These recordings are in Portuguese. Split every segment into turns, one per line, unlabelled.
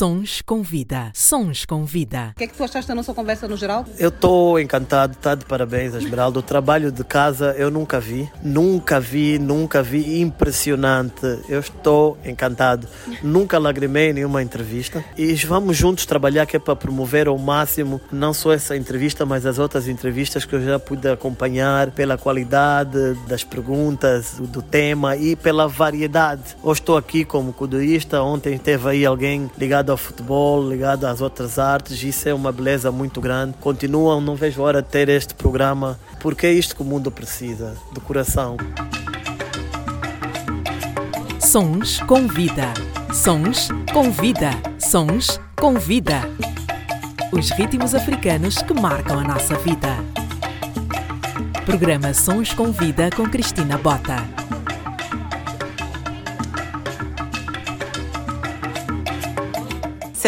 Sons com vida. Sons com vida.
O que é que tu achaste da nossa conversa no geral?
Eu estou encantado, está de parabéns, Esmeralda. O trabalho de casa eu nunca vi, nunca vi, nunca vi. Impressionante. Eu estou encantado. Nunca lagrimei em nenhuma entrevista. E vamos juntos trabalhar que é para promover ao máximo não só essa entrevista, mas as outras entrevistas que eu já pude acompanhar pela qualidade das perguntas, do tema e pela variedade. Hoje estou aqui como cudurista. Ontem teve aí alguém ligado ligado ao futebol, ligado às outras artes, isso é uma beleza muito grande. Continuam, não vejo hora de ter este programa, porque é isto que o mundo precisa, do coração.
Sons com vida. Sons com vida. Sons com vida. Os ritmos africanos que marcam a nossa vida. Programa Sons com Vida com Cristina Bota.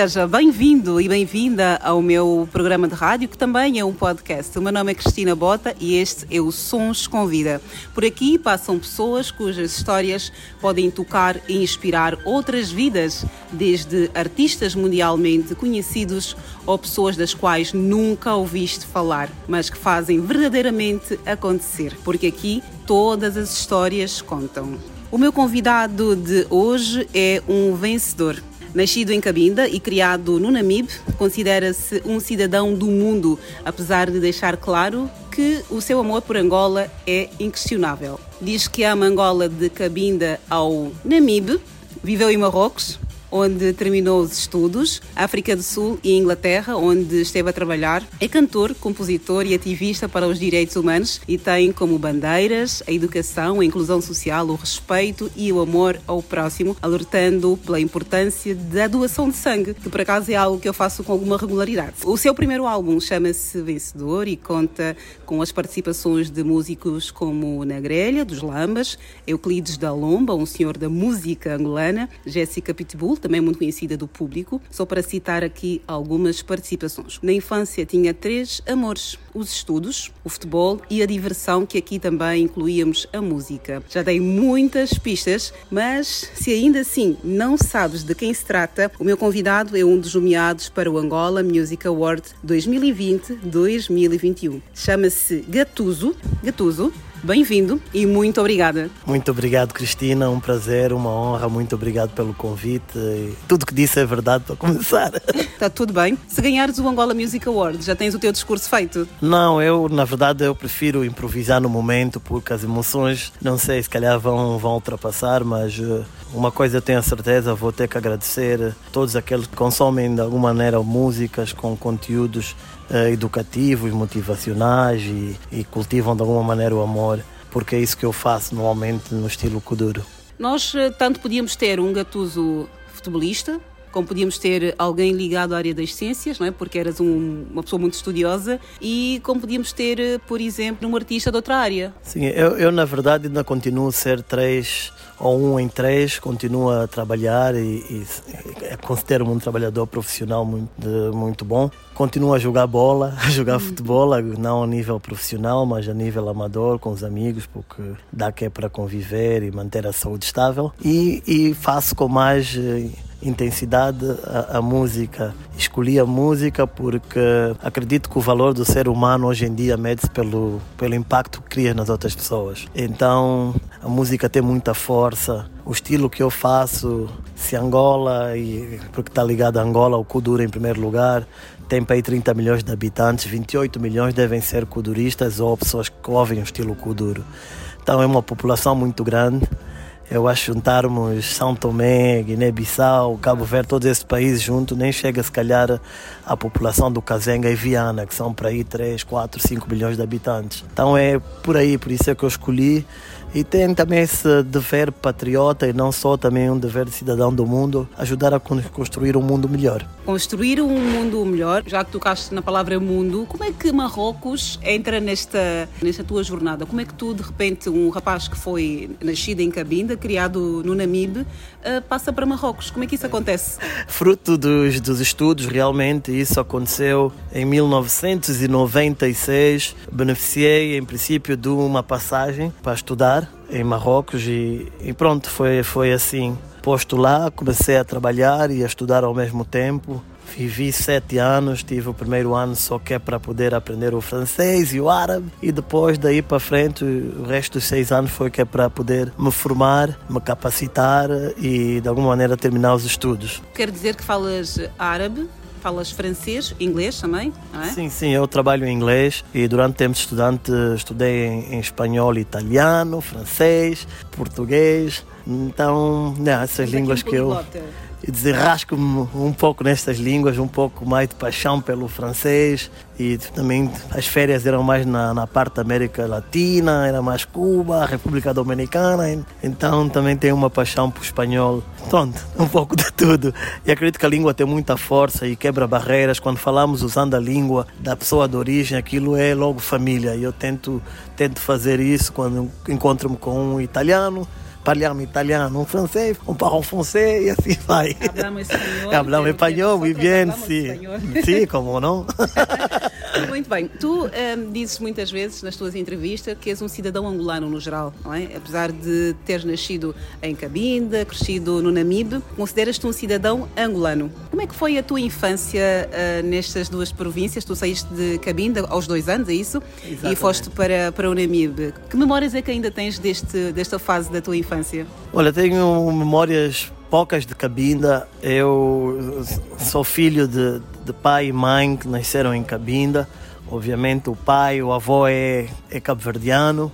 Seja bem-vindo e bem-vinda ao meu programa de rádio, que também é um podcast. O meu nome é Cristina Bota e este é o Sons com Vida. Por aqui passam pessoas cujas histórias podem tocar e inspirar outras vidas, desde artistas mundialmente conhecidos ou pessoas das quais nunca ouviste falar, mas que fazem verdadeiramente acontecer. Porque aqui todas as histórias contam. O meu convidado de hoje é um vencedor Nascido em Cabinda e criado no Namibe, considera-se um cidadão do mundo, apesar de deixar claro que o seu amor por Angola é inquestionável. Diz que ama Angola de Cabinda ao Namibe, viveu em Marrocos, onde terminou os estudos, África do Sul e Inglaterra, onde esteve a trabalhar. É cantor, compositor e ativista para os direitos humanos e tem como bandeiras a educação, a inclusão social, o respeito e o amor ao próximo, alertando pela importância da doação de sangue, que por acaso é algo que eu faço com alguma regularidade. O seu primeiro álbum chama-se Vencedor e conta com as participações de músicos como Na Grelha, dos Lambas, Euclides da Lomba, um senhor da música angolana, Jéssica Pitbull, também muito conhecida do público, só para citar aqui algumas participações. Na infância tinha três amores: os estudos, o futebol e a diversão, que aqui também incluíamos a música. Já dei muitas pistas, mas se ainda assim não sabes de quem se trata, o meu convidado é um dos nomeados para o Angola Music Award 2020-2021. Chama-se Gatuso. Gatuso Bem-vindo e muito obrigada.
Muito obrigado, Cristina. Um prazer, uma honra. Muito obrigado pelo convite. Tudo que disse é verdade para começar.
Está tudo bem. Se ganhares o Angola Music Award, já tens o teu discurso feito?
Não, eu, na verdade, eu prefiro improvisar no momento porque as emoções, não sei, se calhar vão, vão ultrapassar, mas eh, uma coisa eu tenho a certeza, vou ter que agradecer todos aqueles que consomem de alguma maneira músicas com conteúdos educativos, motivacionais e, e cultivam de alguma maneira o amor, porque é isso que eu faço normalmente no estilo Kuduro.
Nós eh, tanto podíamos ter um gatuso futebolista, como podíamos ter alguém ligado à área das ciências, não é? porque eras um, uma pessoa muito estudiosa, e como podíamos ter, eh, por exemplo, um artista de outra área.
Sim, eu, eu na verdade ainda continuo a ser três ou um em três, continuo a trabalhar e, e, considero-me um trabalhador profissional muito, de, muito bom. Continuo a jogar bola, a jogar uhum. futebol, não a nível profissional, mas a nível amador, com os amigos, porque dá que é para conviver e manter a saúde estável. E, e faço com mais eh, intensidade a, música. Escolhi a música porque acredito que o valor do ser humano hoje em dia mede-se pelo, pelo impacto que cria nas outras pessoas. Então a música tem muita força. O estilo que eu faço, se Angola, e, porque está ligado a Angola, o Kuduro em primeiro lugar, tem para aí 30 milhões de habitantes, 28 milhões devem ser kuduristas ou pessoas que ouvem o estilo Kuduro. Então é uma população muito grande eu acho juntarmos São Tomé, Guiné-Bissau, Cabo Verde, todos esses países juntos, nem chega se calhar a população do Kazenga e Viana, que são para aí 3, 4, 5 bilhões de habitantes. Então é por aí, por isso é que eu escolhi e tem também esse dever patriota e não só também um dever de cidadão do mundo, ajudar a construir um mundo melhor.
Construir um mundo melhor, já que tocaste na palavra mundo, como é que Marrocos entra nesta, nesta tua jornada? Como é que tu, de repente, um rapaz que foi nascido em Cabinda, criado no Namibe, eh, passa para Marrocos? Como é que isso acontece?
Fruto dos, dos estudos, realmente, isso aconteceu em 1996. Beneficiei, em princípio, de uma passagem para estudar em Marrocos e, e, pronto, foi, foi assim. posto lá, comecei a trabalhar e a estudar ao mesmo tempo. Vivi sete anos, tive o primeiro ano só que é para poder aprender o francês e o árabe, e depois daí para frente, o resto dos seis anos foi que é para poder me formar, me capacitar e de alguma maneira terminar os estudos.
Quer dizer que falas árabe? Falas francês, inglês também, não é?
Sim, sim, eu trabalho em inglês e durante o tempo de estudante estudei em, em espanhol, italiano, francês, português. Então, né, essas línguas que eu e desenrasco-me um pouco nestas línguas, um pouco mais de paixão pelo francês e também as férias eram mais na, na parte da América Latina, era mais Cuba, República Dominicana, então também tenho uma paixão por espanhol. Pronto, um pouco de tudo. E acredito que a língua tem muita força e quebra barreiras. Quando falamos usando a língua da pessoa de origem, aquilo é logo família. E eu tento, tento fazer isso quando encontro-me com um italiano parliamo italiano, un francês, un parle français e assim vai.
Hablamos espanhol.
Hablamos espanhol, muito bem, sim. Sim, como não?
Muito bem. Tu um, dizes muitas vezes nas tuas entrevistas que és um cidadão angolano no geral, não é? Apesar de teres nascido em Cabinda, crescido no Namibe, consideras-te um cidadão angolano. Como é que foi a tua infância uh, nestas duas províncias? Tu saíste de Cabinda aos dois anos, é isso? Exatamente. E foste para, para o Namibe. Que memórias é que ainda tens deste, desta fase da tua infância?
Olha, tenho memórias poucas de Cabinda. Eu sou filho de, de pai e mãe que nasceram em Cabinda. Obviamente o pai, o avô é, é cabo-verdiano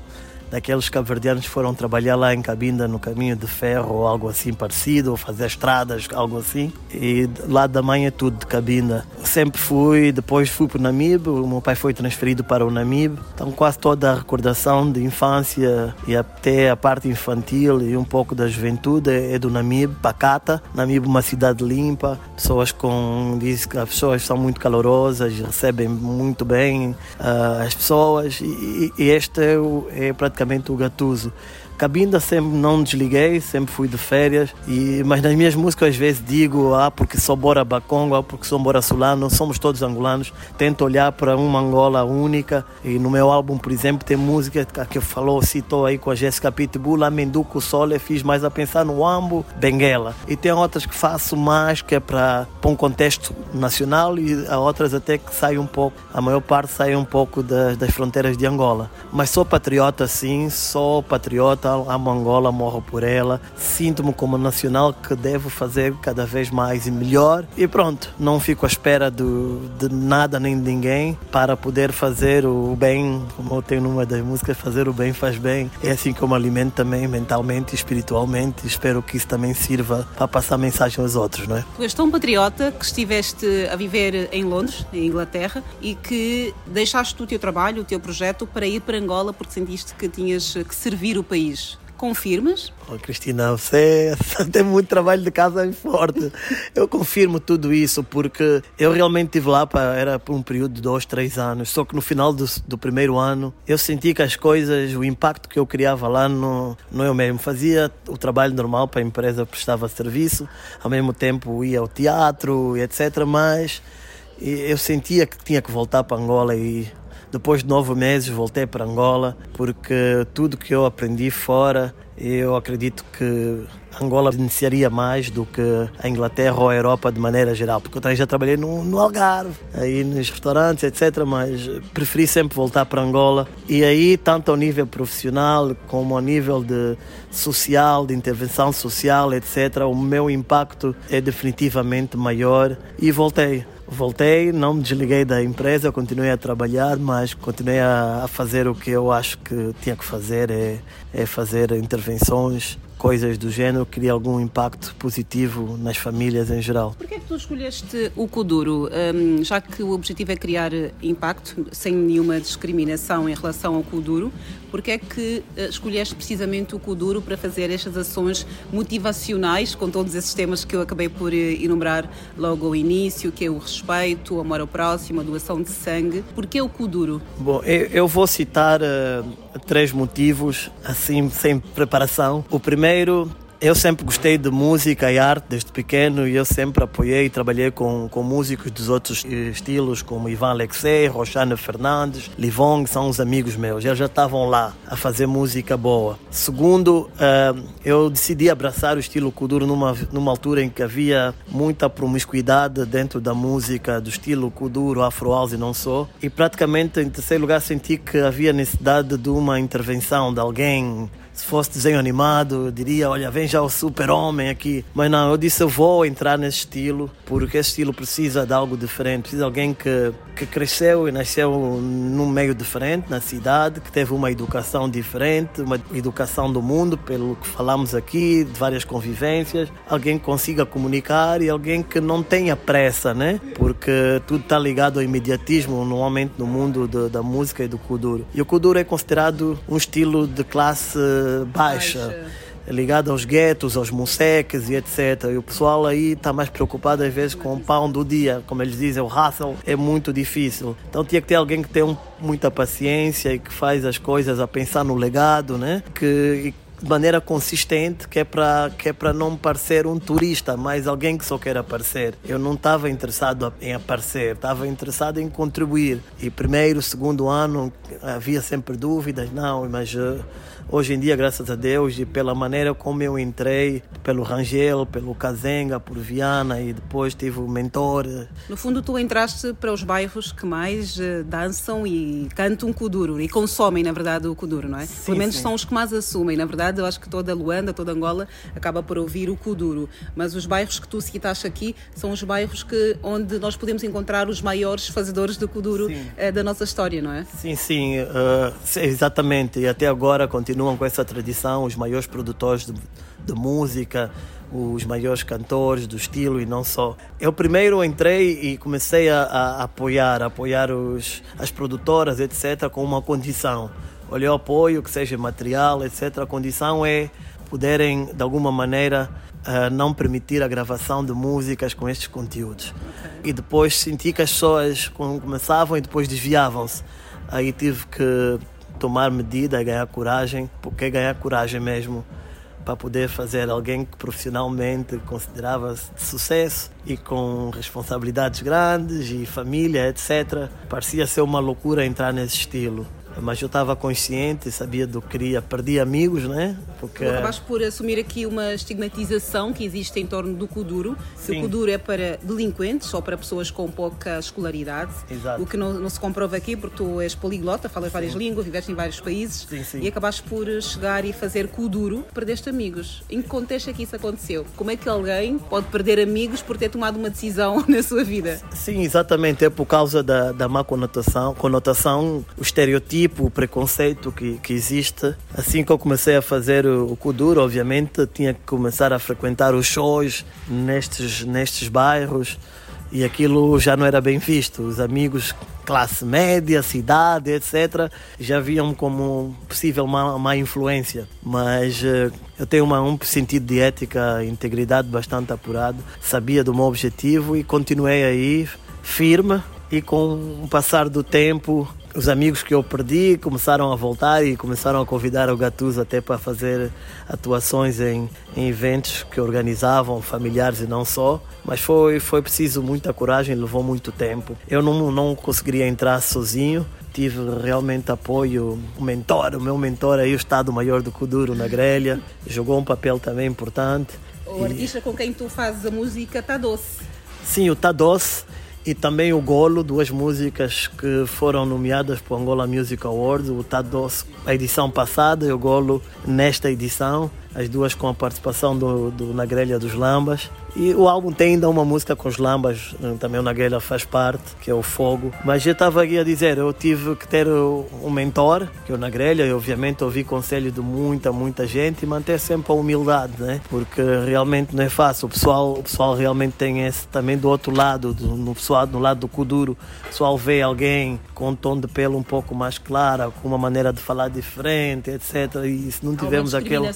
daqueles cabo-verdianos que foram trabalhar lá em Cabinda no caminho de ferro ou algo assim parecido, ou fazer estradas, algo assim. E lá da mãe é tudo de Cabinda. Sempre fui, depois fui para o Namibe, o meu pai foi transferido para o Namibe. Então quase toda a recordação de infância e até a parte infantil e um pouco da juventude é do Namibe, Pacata. Namibe uma cidade limpa, pessoas com... diz que as pessoas são muito calorosas, recebem muito bem uh, as pessoas e, e este é, é praticamente praticamente o Gatuso. Cabinda sempre não desliguei, sempre fui de férias, e, mas nas minhas músicas às vezes digo, ah, porque sou Bora Bacongo, ah, porque sou Bora Solano, somos todos angolanos. Tento olhar para uma Angola única, e no meu álbum, por exemplo, tem música que falou, citou aí com a Jéssica Pitbull, Amenduco Sole, fiz mais a pensar no Ambo, Benguela. E tem outras que faço mais, que é para um contexto nacional, e há outras até que saem um pouco, a maior parte sai um pouco das, das fronteiras de Angola. Mas sou patriota, sim, sou patriota amo Angola, morro por ela. Sinto-me como nacional que devo fazer cada vez mais e melhor. E pronto, não fico à espera do, de nada nem de ninguém para poder fazer o bem, como eu tenho numa das músicas, fazer o bem faz bem. É assim que eu me alimento também mentalmente e espiritualmente. Espero que isso também sirva para passar mensagem aos outros, não é?
Tu és tão patriota que estiveste a viver em Londres, em Inglaterra, e que deixaste o teu trabalho, o teu projeto para ir para Angola porque sentiste que tinhas que servir o país. Confirmas?
Oh, Cristina, você tem muito trabalho de casa forte. Eu confirmo tudo isso porque eu realmente estive lá para, era por um período de dois, três anos. Só que no final do, do, primeiro ano eu senti que as coisas, o impacto que eu criava lá não, não eu mesmo. Fazia o trabalho normal para a empresa, prestava serviço, ao mesmo tempo ia ao teatro etc. Mas eu sentia que tinha que voltar para Angola e depois de nove meses voltei para Angola porque tudo que eu aprendi fora eu acredito que Angola beneficiaria mais do que a Inglaterra ou a Europa de maneira geral, porque eu também já trabalhei no, no, Algarve, aí nos restaurantes, etc. Mas preferi sempre voltar para Angola e aí, tanto ao nível profissional como ao nível de social, de intervenção social, etc., o meu impacto é definitivamente maior e voltei. Voltei, não me desliguei da empresa, continuei a trabalhar, mas continuei a, a fazer o que eu acho que tinha que fazer, é, é fazer intervenções coisas do género cria algum impacto positivo nas famílias em geral.
Por que é que tu escolheste o Kuduro? Um, já que o objetivo é criar impacto sem nenhuma discriminação em relação ao Kuduro, por que é que uh, escolheste precisamente o Kuduro para fazer estas ações motivacionais com todos esses temas que eu acabei por uh, enumerar logo ao início, que é o respeito, o amor ao próximo, a doação de sangue? Por que o Kuduro?
Bom, eu, eu vou citar uh, três motivos assim sem preparação. O primeiro eu sempre gostei de música e arte desde pequeno e eu sempre apoiei e trabalhei com, com músicos dos outros estilos, como Ivan Alexei, Roxana Fernandes, Livong, são os amigos meus. Eles já estavam lá a fazer música boa. Segundo, uh, eu decidi abraçar o estilo Kuduro numa, numa altura em que havia muita promiscuidade dentro da música do estilo Kuduro, Afro House e não só. E praticamente, em terceiro lugar, senti que havia necessidade de uma intervenção de alguém se fosse desenho animado, eu diria, olha, vem já o super-homem aqui. Mas não, eu disse, eu vou entrar nesse estilo, porque esse estilo precisa de algo diferente, precisa de alguém que, que cresceu e nasceu num meio diferente, na cidade, que teve uma educação diferente, uma educação do mundo, pelo que falamos aqui, de várias convivências, alguém que consiga comunicar e alguém que não tenha pressa, né? Porque tudo está ligado ao imediatismo, normalmente no mundo de, da música e do kuduro. E o kuduro é considerado um estilo de classe baixa, baixa. ligada aos guetos, aos museques e etc. E o pessoal aí está mais preocupado às vezes com o pão do dia, como eles dizem, o hustle é muito difícil. Então tinha que ter alguém que tem um, muita paciência e que faz as coisas a pensar no legado, né? Que de maneira consistente, que é para que é para não parecer um turista, mas alguém que só quer aparecer. Eu não estava interessado em aparecer, estava interessado em contribuir. E primeiro, segundo ano havia sempre dúvidas, não, mas uh, Hoje em dia, graças a Deus, e pela maneira como eu entrei, pelo Rangel, pelo Kazenga, por Viana e depois tive o mentor.
No fundo, tu entraste para os bairros que mais uh, dançam e cantam Kuduro e consomem, na verdade, o Kuduro, não é?
Sim,
Pelo menos
sim.
são os que mais assumem. Na verdade, eu acho que toda Luanda, toda Angola acaba por ouvir o Kuduro. Mas os bairros que tu citaste aqui são os bairros que, onde nós podemos encontrar os maiores fazedores do Kuduro uh, da nossa história, não é?
Sim, sim, uh, exatamente. E até agora continuamos continuam com essa tradição, os maiores produtores de, de música, os maiores cantores do estilo e não só. Eu primeiro entrei e comecei a, a apoiar, a apoiar os, as produtoras, etc., com uma condição. Olha, o apoio, que seja material, etc. A condição é poderem, de alguma maneira, uh, não permitir a gravação de músicas com estes conteúdos. Okay. E depois senti que as pessoas começavam e depois desviavam-se. Aí tive que tomar medida, ganhar coragem, porque ganhar coragem mesmo para poder fazer alguém que profissionalmente considerava-se de sucesso e com responsabilidades grandes e família, etc. Parecia ser uma loucura entrar nesse estilo mas eu estava consciente, sabia do que queria, perdi amigos, né?
Porque... Tu acabaste por assumir aqui uma estigmatização que existe em torno do Kuduro, que o Kuduro é para delinquentes ou para pessoas com pouca escolaridade,
Exato.
o que não, não, se comprova aqui porque tu és poliglota, falas sim. várias línguas, viveste em vários países
sim, sim.
e acabaste por chegar e fazer Kuduro, perdeste amigos. Em que contexto é que isso aconteceu? Como é que alguém pode perder amigos por ter tomado uma decisão na sua vida?
Sim, exatamente, é por causa da, da má conotação, conotação, o estereotipo tipo, o preconceito que, que existe. Assim que eu comecei a fazer o, o Kuduro, obviamente, tinha que começar a frequentar os shows nestes, nestes bairros e aquilo já não era bem visto. Os amigos classe média, cidade, etc., já viam como possível má, má influência. Mas uh, eu tenho uma, um sentido de ética integridade bastante apurado, sabia do meu objetivo e continuei aí firme. E com o passar do tempo, os amigos que eu perdi começaram a voltar e começaram a convidar o Gattuso até para fazer atuações em, em, eventos que organizavam, familiares e não só. Mas foi, foi preciso muita coragem, levou muito tempo. Eu não, não conseguiria entrar sozinho, tive realmente apoio. O mentor, o meu mentor aí, o Estado Maior do Kuduro, na grelha, jogou um papel também importante.
O artista com quem tu fazes a música está doce.
Sim, o Tá Doce e também o Golo, duas músicas que foram nomeadas para o Angola Music Awards, o Tados, a edição passada e o Golo nesta edição as duas com a participação do, do Na Grelha dos Lambas. E o álbum tem ainda uma música com os Lambas, eh, também o Na Grelha faz parte, que é o Fogo. Mas eu estava aqui a dizer, eu tive que ter um mentor, que é o Na Grelha, e obviamente ouvi conselhos de muita, muita gente e manter sempre a humildade, né? Porque realmente não é fácil. O pessoal, o pessoal realmente tem esse também do outro lado, do, no, pessoal, no lado do Kuduro. O pessoal vê alguém com um tom de pelo um pouco mais claro, com uma maneira de falar diferente, etc. E se não tivermos aquele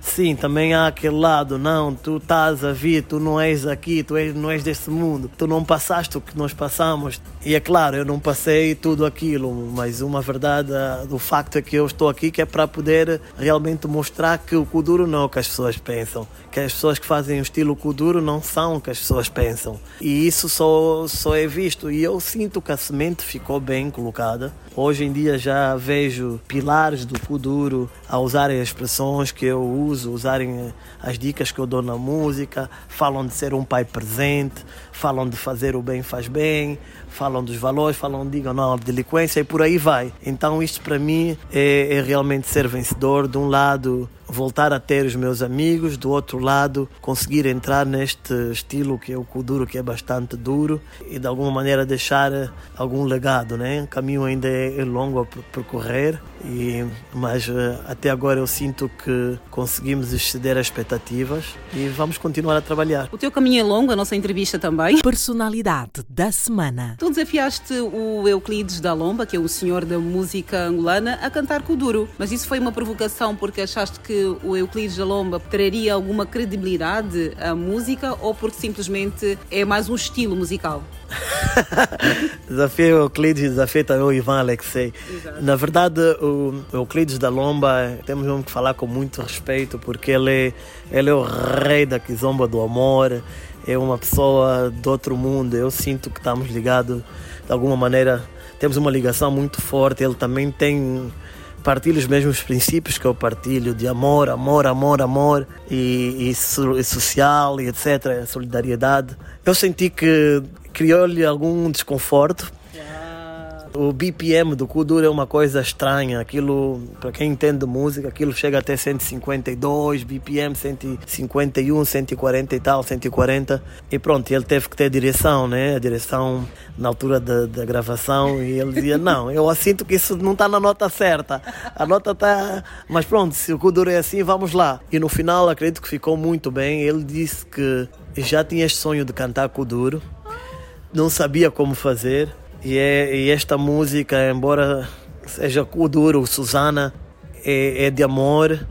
Sim, também há aquele lado, não, tu estás a vir, tu não és aqui, tu és, não és deste mundo, tu não passaste o que nós passamos. E é claro, eu não passei tudo aquilo, mas uma verdade, o facto é que eu estou aqui que é para poder realmente mostrar que o Kuduro não é o que as pessoas pensam, que as pessoas que fazem o estilo Kuduro não são o que as pessoas pensam. E isso só, só é visto. E eu sinto que a semente ficou bem colocada. Hoje em dia já vejo pilares do Kuduro a usarem as expressões que eu uso, usarem as dicas que eu dou na música, falam de ser um pai presente, falam de fazer o bem faz bem, falam dos valores, falam, digam não, delinquência e por aí vai. Então isto para mim é, é realmente ser vencedor. De um lado, voltar a ter os meus amigos, do outro lado, conseguir entrar neste estilo que é o Kuduro, que é bastante duro, e de alguma maneira deixar algum legado, né? O caminho ainda é longo a percorrer, e, mas eh, até agora eu sinto que conseguimos exceder as expectativas e vamos continuar a trabalhar.
O teu caminho é longo, a nossa entrevista também.
Personalidade da semana.
Tu desafiaste o Euclides da Lomba, que é o senhor da música angolana, a cantar Kuduro, mas isso foi uma provocação porque achaste que o Euclides da Lomba traria alguma credibilidade à música ou porque simplesmente é mais um estilo musical?
desafio Euclides, desafio também o Ivan Alexei. Exato. Na verdade, o Euclides da Lomba, temos mesmo que falar com muito respeito, porque ele é, ele é o rei da quizomba do amor, é uma pessoa do outro mundo. Eu sinto que estamos ligados, de alguma maneira, temos uma ligação muito forte. Ele também tem partilha os mesmos princípios que eu partilho de amor, amor, amor, amor e, e, e social e etc, solidariedade. Eu senti que criou-lhe algum desconforto o BPM do Kuduro é uma coisa estranha. Aquilo, para quem entende música, aquilo chega até 152 BPM, 151, 140 e tal, 140. E pronto, ele teve que ter direção, né? A direção na altura da, da gravação. E ele dizia: Não, eu sinto que isso não está na nota certa. A nota está. Mas pronto, se o Kuduro é assim, vamos lá. E no final, acredito que ficou muito bem. Ele disse que já tinha este sonho de cantar Kuduro, não sabia como fazer e, é, e esta música, embora seja duro, Susana, é, é de amor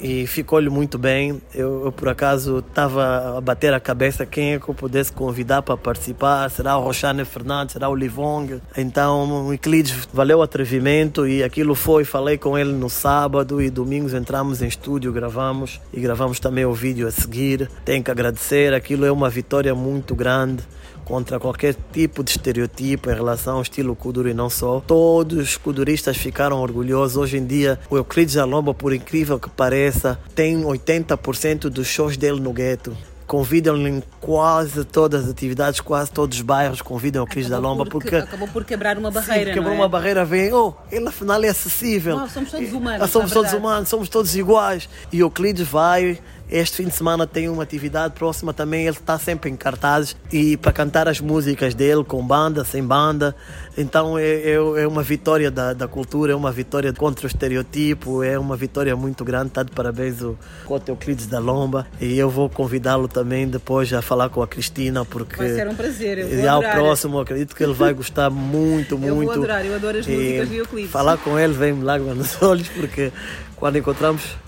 e ficou-lhe muito bem. Eu, eu por acaso estava a bater a cabeça quem é que eu pudesse convidar para participar. Será o Roxane Fernandes, será o Livong. Então o Euclides valeu o atrevimento e aquilo foi. Falei com ele no sábado e domingos entramos em estúdio, gravamos e gravamos também o vídeo a seguir. Tenho que agradecer, aquilo é uma vitória muito grande contra qualquer tipo de estereotipo em relação ao estilo Kuduro e não só. Todos os kuduristas ficaram orgulhosos. Hoje em dia, o Euclides Alomba, por incrível que pareça, tem 80% dos shows dele no gueto convidam-lhe em quase todas as atividades, quase todos os bairros convidam o Cris da Lomba
por,
porque
acabou por quebrar uma barreira.
Sim, quebrou
é?
uma barreira, vem, oh, ele afinal é acessível.
Não, somos todos humanos.
somos todos humanos, somos todos iguais. E o Euclides vai este fim de semana tem uma atividade próxima também, ele está sempre em cartazes e para cantar as músicas dele com banda, sem banda. Então é, é, é uma vitória da, da, cultura, é uma vitória contra o estereotipo, é uma vitória muito grande. Está de parabéns o Cote Euclides da Lomba e eu vou convidá-lo também depois a falar com a Cristina porque
vai ser um prazer. Eu
vou ao próximo, acredito que ele vai gostar muito, muito. Eu
vou adorar, eu adoro as músicas do Euclides.
Falar com ele vem-me lágrimas nos olhos porque quando encontramos.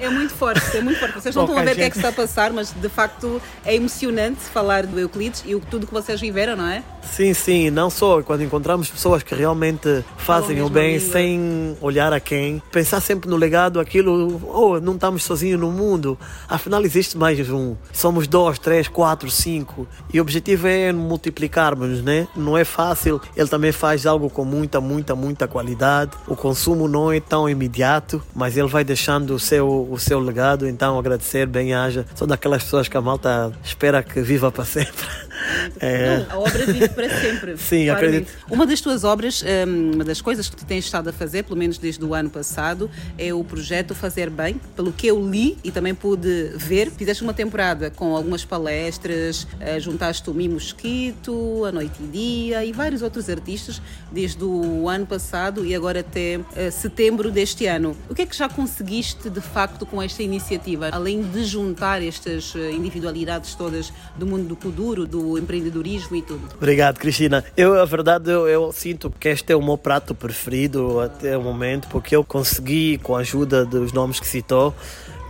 É muito forte, é muito forte. Vocês não estão a ver o que é que está a passar, mas de facto é emocionante falar do Euclides e tudo que vocês viveram, não é?
Sim, sim, não só quando encontramos pessoas que realmente fazem o bem língua. sem olhar a quem, pensar sempre no legado, aquilo, oh, não estamos sozinhos no mundo, afinal existe mais um, somos dois, três, quatro, cinco, e o objetivo é multiplicarmos, né? Não é fácil, ele também faz algo com muita, muita, muita qualidade, o consumo não é tão imediato, mas ele vai deixando o seu, o seu legado, então agradecer, bem-haja, são daquelas pessoas que a malta espera que viva para sempre.
É... Não, a obra vive para sempre.
Sim, claramente. acredito.
Uma das tuas obras, hum, uma das coisas que tu tens estado a fazer, pelo menos desde o ano passado, é o projeto Fazer Bem. Pelo que eu li e também pude ver, fizeste uma temporada com algumas palestras, eh, juntaste o Mi Mosquito, A Noite e Dia e vários outros artistas desde o ano passado e agora até eh, setembro deste ano. O que é que já conseguiste de facto com esta iniciativa, além de juntar estas eh, individualidades todas do mundo do Kuduro, do empreendedorismo e tudo.
Obrigado, Cristina. Eu, a verdade, eu, eu, sinto que este é o meu prato preferido até o momento, porque eu consegui, com a ajuda dos nomes que citou,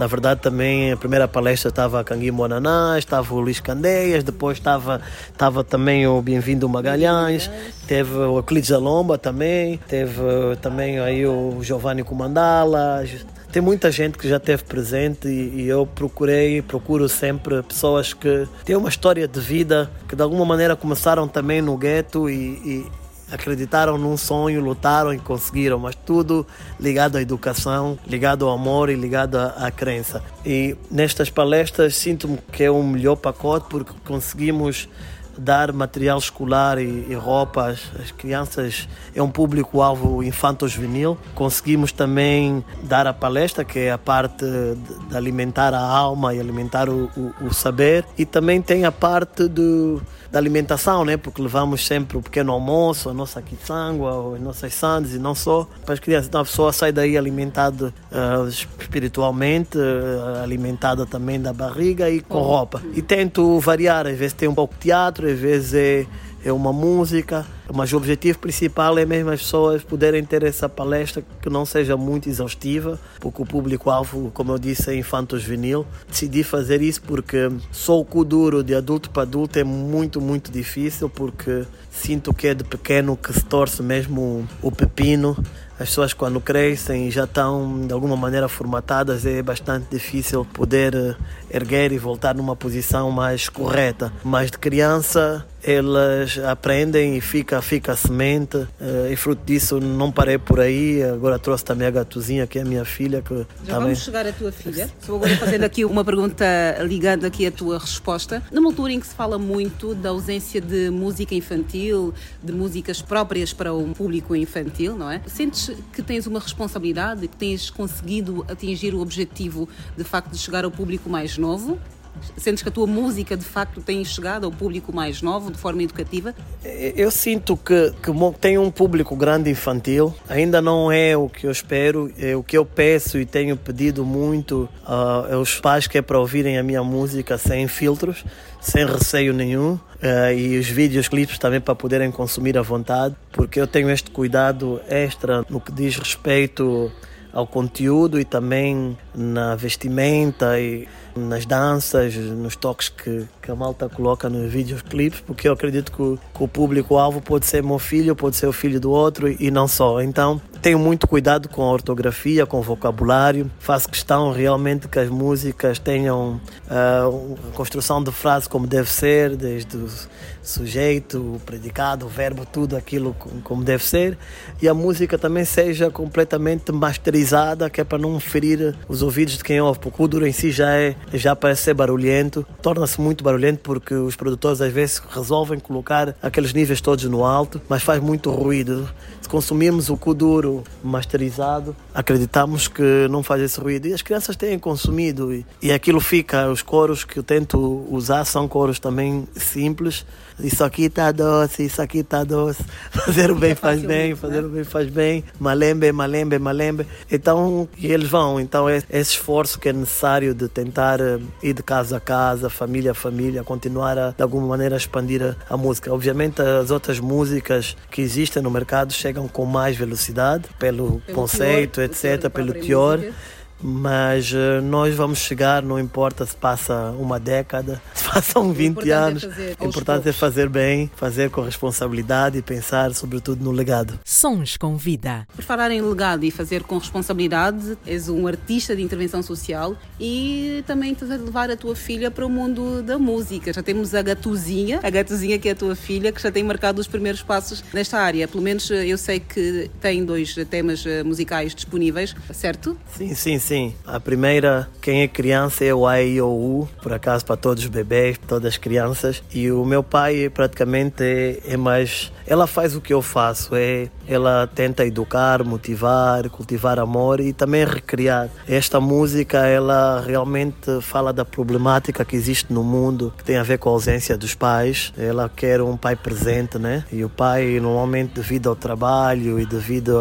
na verdade, também a primeira palestra estava a Canguimo Monaná, estava o Luís Candeias, depois estava, estava também o Bem-vindo Magalhães, teve o Euclides Alomba também, teve também aí o Giovanni Comandala, tem muita gente que já esteve presente e, e, eu procurei, procuro sempre pessoas que têm uma história de vida, que de alguma maneira começaram também no gueto e, e acreditaram num sonho, lutaram e conseguiram, mas tudo ligado à educação, ligado ao amor e ligado à, à crença. E nestas palestras sinto-me que é o melhor pacote porque conseguimos dar material escolar e, e roupas. As crianças é um público-alvo infanto-juvenil. Conseguimos também dar a palestra, que é a parte de, de alimentar a alma e alimentar o, o, o saber. E também tem a parte do da alimentação, né? Porque levamos sempre o pequeno almoço, a nossa quitzangua, as nossas sandes e não só para as crianças. Então a pessoa sai daí alimentada uh, espiritualmente, uh, alimentada também da barriga e com roupa. E tento variar, às vezes tem um pouco de teatro, às vezes é é uma música, mas o objetivo principal é mesmo as pessoas poderem ter essa palestra que não seja muito exaustiva, porque o público-alvo, como eu disse, é infanto-juvenil. Decidi fazer isso porque só o cu duro de adulto para adulto é muito, muito difícil, porque sinto que é de pequeno que se torce mesmo o pepino as pessoas quando crescem já estão de alguma maneira formatadas é bastante difícil poder eh, erguer e voltar numa posição mais correta. Mas de criança elas aprendem e fica, fica a semente eh, e fruto disso não parei por aí, agora trouxe também a gatuzinha que é a minha filha que
Já também... vamos chegar à tua filha Estou agora fazendo aqui uma pergunta ligando aqui à tua resposta numa altura em que se fala muito da ausência de música infantil de músicas próprias para o público infantil, não é? Sentes que tens uma responsabilidade, que tens conseguido atingir o objetivo de facto de chegar ao público mais novo? Sentes que a tua música de facto tem chegado ao público mais novo de forma educativa?
Eu sinto que, que tem um público grande infantil, ainda não é o que eu espero, é o que eu peço e tenho pedido muito uh, aos pais que é para ouvirem a minha música sem filtros, sem receio nenhum. Uh, e os vídeos, clipes também para poderem consumir à vontade, porque eu tenho este cuidado extra no que diz respeito ao conteúdo e também na vestimenta e nas danças, nos toques que, que a malta coloca nos videoclipes, porque eu acredito que o, que o público-alvo pode ser meu filho, pode ser o filho do outro e não só. Então, tenho muito cuidado com a ortografia, com o vocabulário. Faço questão realmente que as músicas tenham uh, a construção de frase como deve ser, desde o sujeito, o predicado, o verbo, tudo aquilo como deve ser. E a música também seja completamente masterizada, que é para não ferir os ouvidos de quem ouve, porque o duro em si já, é, já parece ser barulhento, torna-se muito barulhento porque os produtores às vezes resolvem colocar aqueles níveis todos no alto, mas faz muito ruído. Se consumirmos o Kuduro masterizado, acreditamos que não faz esse ruído. E as crianças têm consumido e, e aquilo fica. Os coros que eu tento usar são coros também simples. Isso aqui está doce, isso aqui está doce. Fazer o bem faz bem, fazer o bem faz bem. Malembe, malembe, malembe. Então, e eles vão. Então, é esse esforço que é necessário de tentar eh, ir de casa a casa, família a família, continuar a, de alguma maneira, a expandir a, a música. Obviamente, as outras músicas que existem no mercado chegam com mais velocidade pelo, pelo conceito, teor, etc., pelo teor. Música mas uh, nós vamos chegar, não importa se passa uma década, se passam 20 é anos. É o importante é fazer bem, fazer com responsabilidade e pensar sobretudo no legado.
Sons com vida.
Por falar em legado e fazer com responsabilidade, és um artista de intervenção social e também estás a levar a tua filha para o mundo da música. Já temos a Gatuzinha, a Gatuzinha que é a tua filha, que já tem marcado os primeiros passos nesta área. Pelo menos eh, eu sei que tem dois temas eh, musicais disponíveis, certo?
Sim, sim, sim sim. A primeira, quem é criança é o A I O U, por acaso para todos os bebês, todas as crianças. E o meu pai praticamente é, é mais ela faz o que eu faço, é ela tenta educar, motivar, cultivar amor e também recriar. Esta música, ela realmente fala da problemática que existe no mundo, que tem a ver com a ausência dos pais. Ela quer um pai presente, né? E o pai, normalmente, devido ao trabalho e devido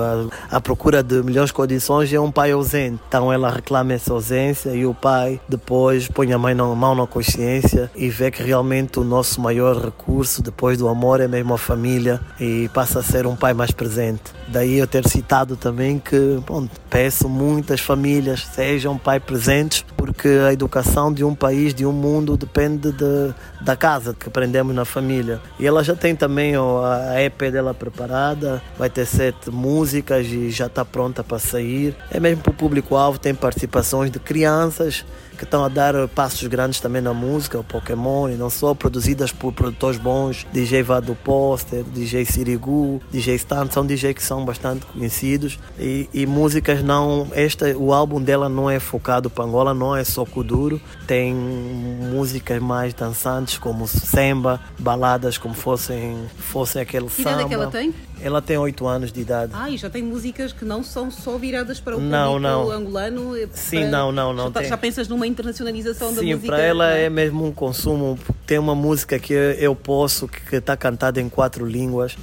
à procura de melhores condições, é um pai ausente. Então ela reclama essa ausência e o pai depois põe a mão na consciência e vê que realmente o nosso maior recurso depois do amor é mesmo a família e passa a ser um pai mais presente. Daí eu ter citado também que bom, peço muitas famílias sejam pai presentes porque a educação de um país, de um mundo depende de, da casa que aprendemos na família. E ela já tem também a EP dela preparada, vai ter sete músicas e já está pronta para sair. É mesmo para o público-alvo, tem participações de crianças que estão a dar passos grandes também na música, o Pokémon, e não só produzidas por produtores bons, DJ Vado Poster, DJ Sirigu, DJ Stan, são DJs que são bastante conhecidos e, e, músicas não, esta, o álbum dela não é focado para Angola, não é só Kuduro, tem músicas mais dançantes como samba, baladas como fossem, fossem aquele que samba.
Que idade é que ela tem?
Ela tem 8 anos de idade.
Ah, e já tem músicas que não são só viradas para o
não,
público
não.
angolano?
Sim, para... não, não, não.
Já, tá-
tem...
já pensas numa internacionalização
Sim,
da música?
Sim, para ela é? é mesmo um consumo. Tem uma música que eu posso, que está cantada em quatro línguas,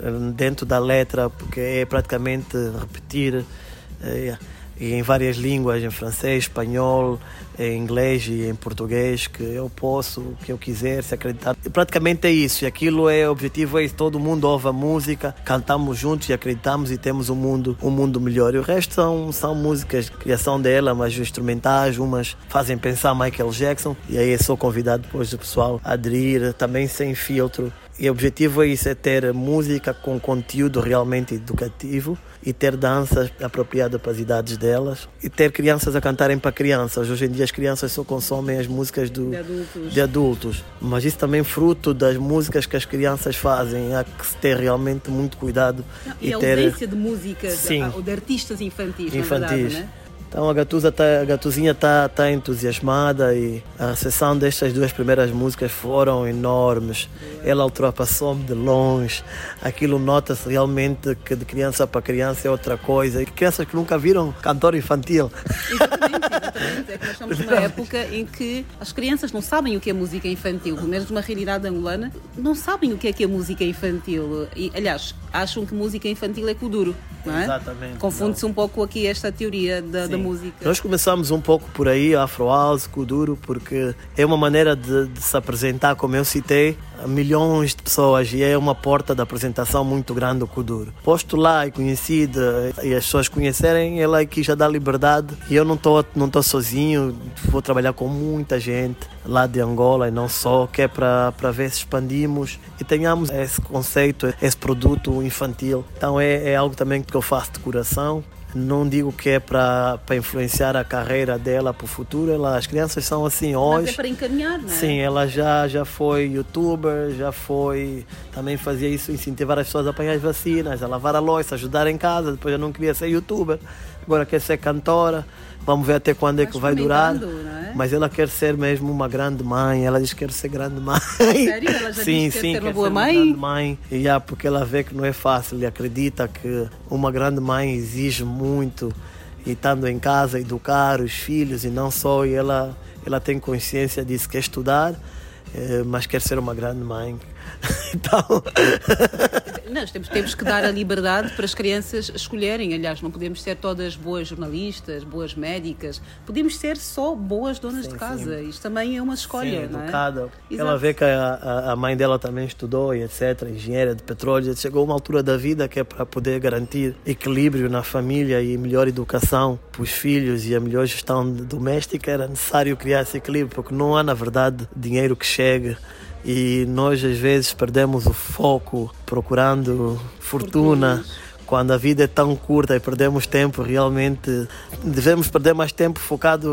eh, dentro da letra, porque é praticamente repetir. É, e em várias línguas, em francês, espanhol, em inglês e em português, que eu posso, que eu quiser, se acreditar. E praticamente é isso, e aquilo é o objetivo, é isso, todo mundo ouve a música, cantamos juntos e acreditamos e temos um mundo, um mundo melhor. E o resto são, são músicas criação dela, mas instrumentais, umas fazem pensar Michael Jackson, e aí sou convidado depois do pessoal a aderir, também sem filtro. E o objetivo é isso, é ter música com conteúdo realmente educativo e ter danças apropriadas para as idades delas e ter crianças a cantarem para crianças. Hoje em dia as crianças só consomem as músicas do,
de, adultos.
de adultos, mas isso também é fruto das músicas que as crianças fazem. Há que se ter realmente muito cuidado.
Não, e, e a ter... ausência de músicas, Sim. ou de artistas infantis,
infantis.
Verdade, né?
Então a Gatuza tá, a Gatuzinha está tá entusiasmada e a recepção destas duas primeiras músicas foram enormes. Ela ultrapassou-me de longe. Aquilo nota-se realmente que de criança para criança é outra coisa. E crianças que nunca viram cantor infantil.
Exatamente, exatamente. É que nós estamos numa época em que as crianças não sabem o que é música infantil, pelo menos numa realidade angolana, não sabem o que é que é música infantil. E, aliás, acham que música infantil é kuduro, não é?
Exatamente.
Confunde-se um pouco aqui esta teoria da, da música.
Nós começamos um pouco por aí, Afro House, Kuduro, porque é uma maneira de, de se apresentar, como eu citei, milhões de pessoas e é uma porta de apresentação muito grande do Kuduro. Posto lá e conhecido e as pessoas conhecerem, ela aqui já dá liberdade e eu não estou não tô sozinho, vou trabalhar com muita gente lá de Angola e não só, que é para ver se expandimos e tenhamos esse conceito, esse produto infantil. Então é, é algo também que eu faço de coração não digo que é para influenciar a carreira dela para o futuro. Ela, as crianças são assim hoje.
Mas é para encaminhar, não é?
Sim, ela já, já foi youtuber, já foi. Também fazia isso, incentivar as pessoas a apanhar as vacinas, a lavar a louça, ajudar em casa. Depois já não queria ser youtuber, agora quer ser cantora. Vamos ver até quando é que vai durar.
É?
Mas ela quer ser mesmo uma grande mãe. Ela diz que quer ser grande mãe.
Sério? Ela já
sim,
diz que
sim,
quer ser uma
quer
boa
ser
mãe?
Uma grande mãe. E yeah, porque ela vê que não é fácil. E acredita que uma grande mãe exige muito. E estando em casa, educar os filhos e não só. E ela, ela tem consciência disso, quer estudar, eh, mas quer ser uma grande mãe. então.
Nós temos, temos que dar a liberdade para as crianças escolherem. Aliás, não podemos ser todas boas jornalistas, boas médicas. Podemos ser só boas donas sim, de casa. Sim. Isto também é uma escolha.
Sim,
não
educada.
É?
Ela vê que a, a, mãe dela também estudou e etc. Engenheira de petróleo. Chegou uma altura da vida que é para poder garantir equilíbrio na família e melhor educação para os filhos e a melhor gestão doméstica. Era necessário criar esse equilíbrio, porque não há, na verdade, dinheiro que chegue e nós às vezes perdemos o foco procurando fortuna quando a vida é tão curta e perdemos tempo realmente devemos perder mais tempo focado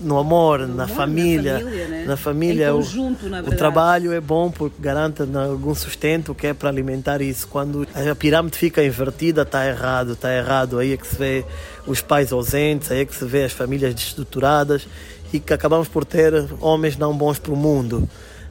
no amor, no na,
amor
família,
na família, né?
na família.
Conjunto, na
o, trabalho é bom porque garante algum sustento que é para alimentar isso. Quando a pirâmide fica invertida, está errado, está errado. Aí é que se vê os pais ausentes, aí é que se vê as famílias desestruturadas e que acabamos por ter homens não bons para o mundo.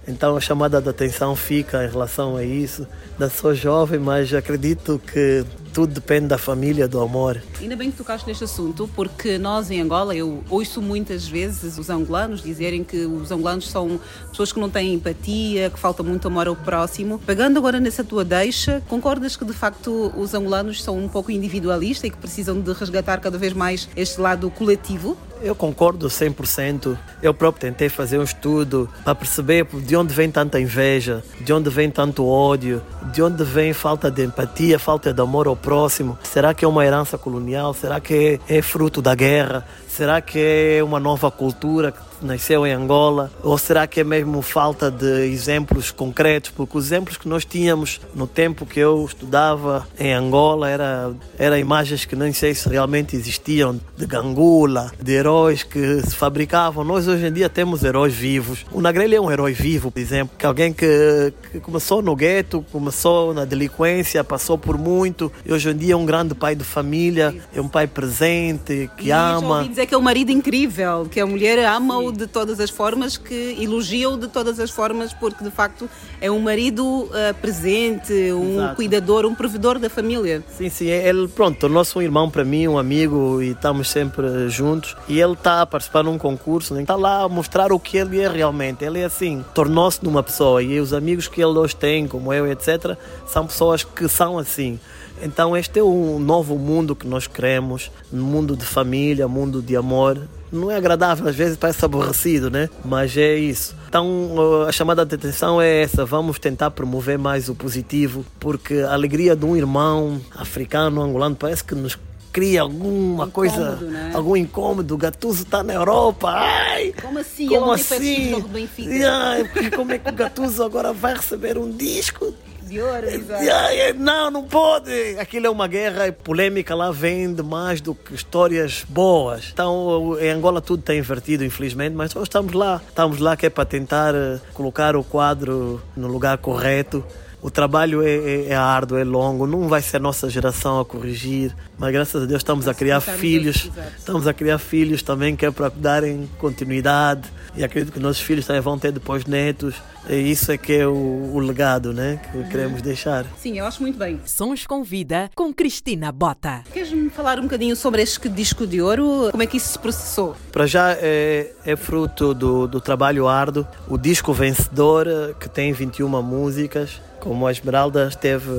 Então a chamada de atenção fica em relação a isso. Da sou jovem, mas acredito que tudo depende da família, do amor.
Ainda bem que tocaste neste assunto, porque nós em Angola, eu ouço muitas vezes os angolanos dizerem que os angolanos são pessoas que não têm empatia, que falta muito amor ao próximo. Pegando agora nessa tua deixa, concordas que de facto os angolanos são um pouco individualistas e que precisam de resgatar cada vez mais este lado coletivo?
Eu concordo 100%. Eu próprio tentei fazer um estudo para perceber de onde vem tanta inveja, de onde vem tanto ódio, de onde vem falta de empatia, falta de amor ao próximo. Será que é uma herança colonial? Será que é, é fruto da guerra? Será que é uma nova cultura nasceu em Angola? Ou será que é mesmo falta de exemplos concretos? Porque os exemplos que nós tínhamos no tempo que eu estudava em Angola era, era imagens que nem sei se realmente existiam, de gangula, de heróis que se fabricavam. Nós hoje em dia temos heróis vivos. O Nagrelli é um herói vivo, por exemplo, que alguém que, que começou no gueto, começou na delinquência, passou por muito, e hoje em dia é um grande pai de família, é um pai presente, que
e
ama.
ouvi dizer que é um marido incrível, que a mulher ama-o de todas as formas, que elogia-o de todas as formas, porque de facto é um marido uh, presente, um
Exato.
cuidador, um provedor da família.
Sim, sim, ele, pronto, tornou-se um irmão para mim, um amigo e estamos sempre juntos. E ele está a participar num concurso, está lá a mostrar o que ele é realmente. Ele é assim, tornou-se numa pessoa e os amigos que ele hoje tem, como eu, etc., são pessoas que são assim. Então este é um novo mundo que nós queremos, um mundo de família, um mundo de amor. Não é agradável, às vezes parece aborrecido, né? Mas é isso. Então a chamada de atenção é essa, vamos tentar promover mais o positivo, porque a alegria de um irmão africano, angolano, parece que nos cria alguma
Incômodo,
coisa,
né?
algum incômodo. O Gatuso está na Europa, ai!
Como assim?
Como assim? Ai, como é que o Gatuso agora vai receber um disco?
De ouro, exato.
Ai, Não, não pode! Aquilo é uma guerra polêmica, lá vende mais do que histórias boas. Então, em Angola tudo está invertido, infelizmente, mas nós estamos lá. Estamos lá que é para tentar eh, colocar o quadro no lugar correto. O trabalho é, é, é árduo, é longo, não vai ser a nossa geração a corrigir, mas graças a Deus estamos a criar
Estamos
filhos, estamos a criar filhos também que é para darem continuidade e acredito que nossos filhos também vão ter depois netos. E isso é que é o, o legado né, que queremos deixar.
Sim, eu acho muito bem.
Sons com Vida com Cristina Bota.
Queres-me falar um bocadinho sobre este disco de ouro? Como é que isso se processou?
Para já é, é fruto do, do trabalho árduo. O disco vencedor, eh, que tem 21 músicas, como a Esmeralda esteve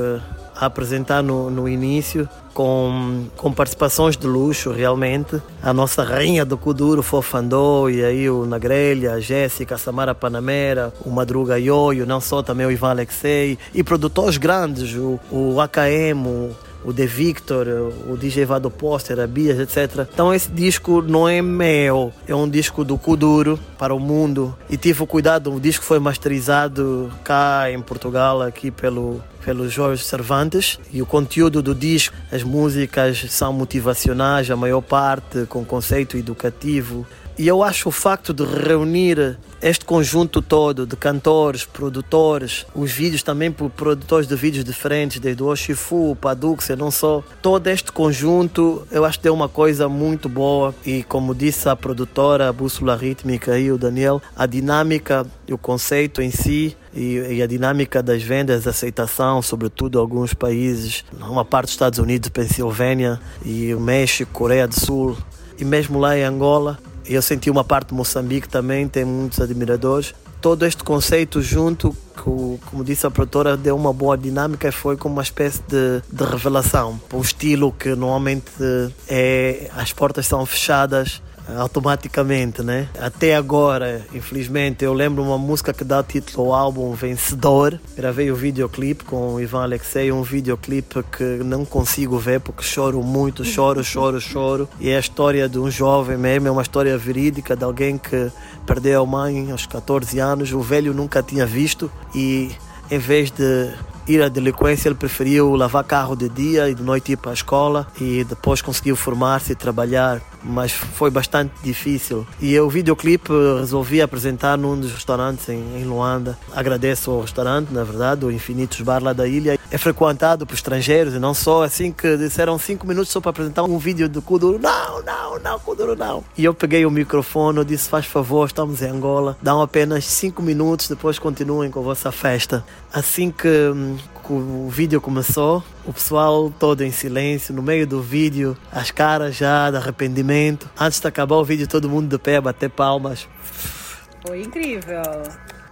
a apresentar no, no início, com, com participações de luxo realmente. A nossa rainha do Kuduro, Fofandô, e aí o Nagrelha, a Jéssica, a Samara Panamera, o Madruga Ioio, não só também o Ivan Alexei, e produtores grandes, o, o AKM, o, o The Victor, o DJ Vado Poster, a Bias, etc. Então esse disco não é meu, é um disco do Kuduro para o mundo. E tive o cuidado, o disco foi masterizado cá em Portugal, aqui pelo pelo Jorge Cervantes e o conteúdo do disco, as músicas são motivacionais, a maior parte com conceito educativo. E eu acho o facto de reunir este conjunto todo de cantores, produtores, os vídeos também por produtores de vídeos diferentes, desde o Oshifu, Paduxia, não só. Todo este conjunto eu acho que é uma coisa muito boa e como disse a produtora, a Bússola Rítmica e o Daniel, a dinâmica e o conceito em si e, e a dinâmica das vendas, a aceitação, sobretudo alguns países, uma parte dos Estados Unidos, Pensilvânia e o México, Coreia do Sul e mesmo lá em Angola. Eu senti uma parte de Moçambique também, tem muitos admiradores. Todo este conceito junto, o- como disse a produtora, deu uma boa dinâmica e foi como uma espécie de, de revelação. Um estilo que normalmente é, as portas são fechadas automaticamente, né? Até agora, infelizmente, eu lembro uma música que dá título ao álbum Vencedor. Gravei o videoclipe com o Ivan Alexei, um videoclipe que não consigo ver porque choro muito, choro, choro, choro. E é a história de um jovem mesmo, é uma história verídica de alguém que perdeu a mãe aos 14 anos, o velho nunca tinha visto e em vez de ir à delinquência, ele preferiu lavar carro de dia e de noite ir para a escola e depois conseguiu formar-se e trabalhar, mas foi bastante difícil. E o videoclipe resolvi apresentar num dos restaurantes em, em Luanda. Agradeço ao restaurante, na verdade, o Infinitos Bar lá da ilha. É frequentado por estrangeiros e não só, assim que disseram cinco minutos só para apresentar um vídeo do Kuduro. Não, não, não, Kuduro não. E eu peguei o microfone, disse, faz favor, estamos em Angola, dão apenas cinco minutos, depois continuem com a vossa festa. Assim que, hum, que o vídeo começou, o pessoal todo em silêncio, no meio do vídeo, as caras já de arrependimento. Antes de acabar o vídeo, todo mundo de pé, bater palmas.
Foi incrível.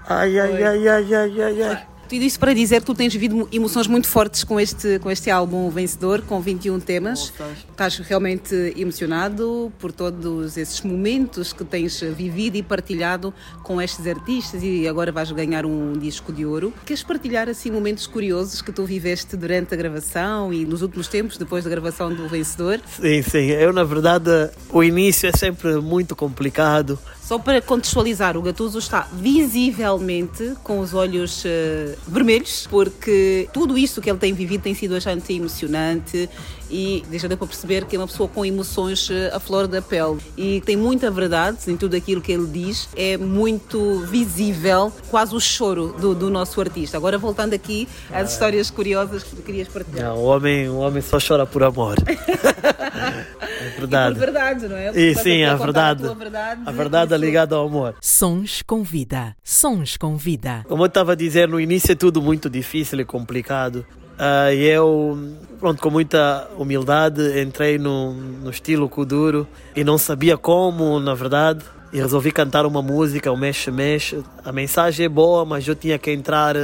Ai, ai, ai, ai, ai, ai, ai.
Tudo isso para dizer que tu tens vivido emoções muito fortes com este, com este álbum vencedor, com 21 temas. Estás realmente emocionado por todos esses momentos que tens vivido e partilhado com estes artistas e agora vais ganhar um disco de ouro. Queres partilhar assim momentos curiosos que tu viveste durante a gravação e nos últimos tempos, depois da gravação do vencedor?
Sim, sim. Eu, na verdade, o início é sempre muito complicado.
Só para contextualizar, o Gatuso está visivelmente com os olhos uh, vermelhos, porque tudo isso que ele tem vivido tem sido bastante emocionante e já deu para perceber que é uma pessoa com emoções uh, à flor da pele. E tem muita verdade em tudo aquilo que ele diz, é muito visível, quase o choro do, do nosso artista. Agora, voltando aqui às histórias curiosas que tu querias partilhar.
Não, o, homem, o homem só chora por amor.
é verdade. E por verdade, não é?
E, sim, a verdade. A verdade, a verdade ligado ao amor.
Sons com vida. Sons com vida.
Como eu estava a dizer, no início é tudo muito difícil e complicado. Uh, eu, pronto, com muita humildade, entrei no, no estilo Kuduro e não sabia como, na verdade. E resolvi cantar uma música, o Mexe Mexe. A mensagem é boa, mas eu tinha que entrar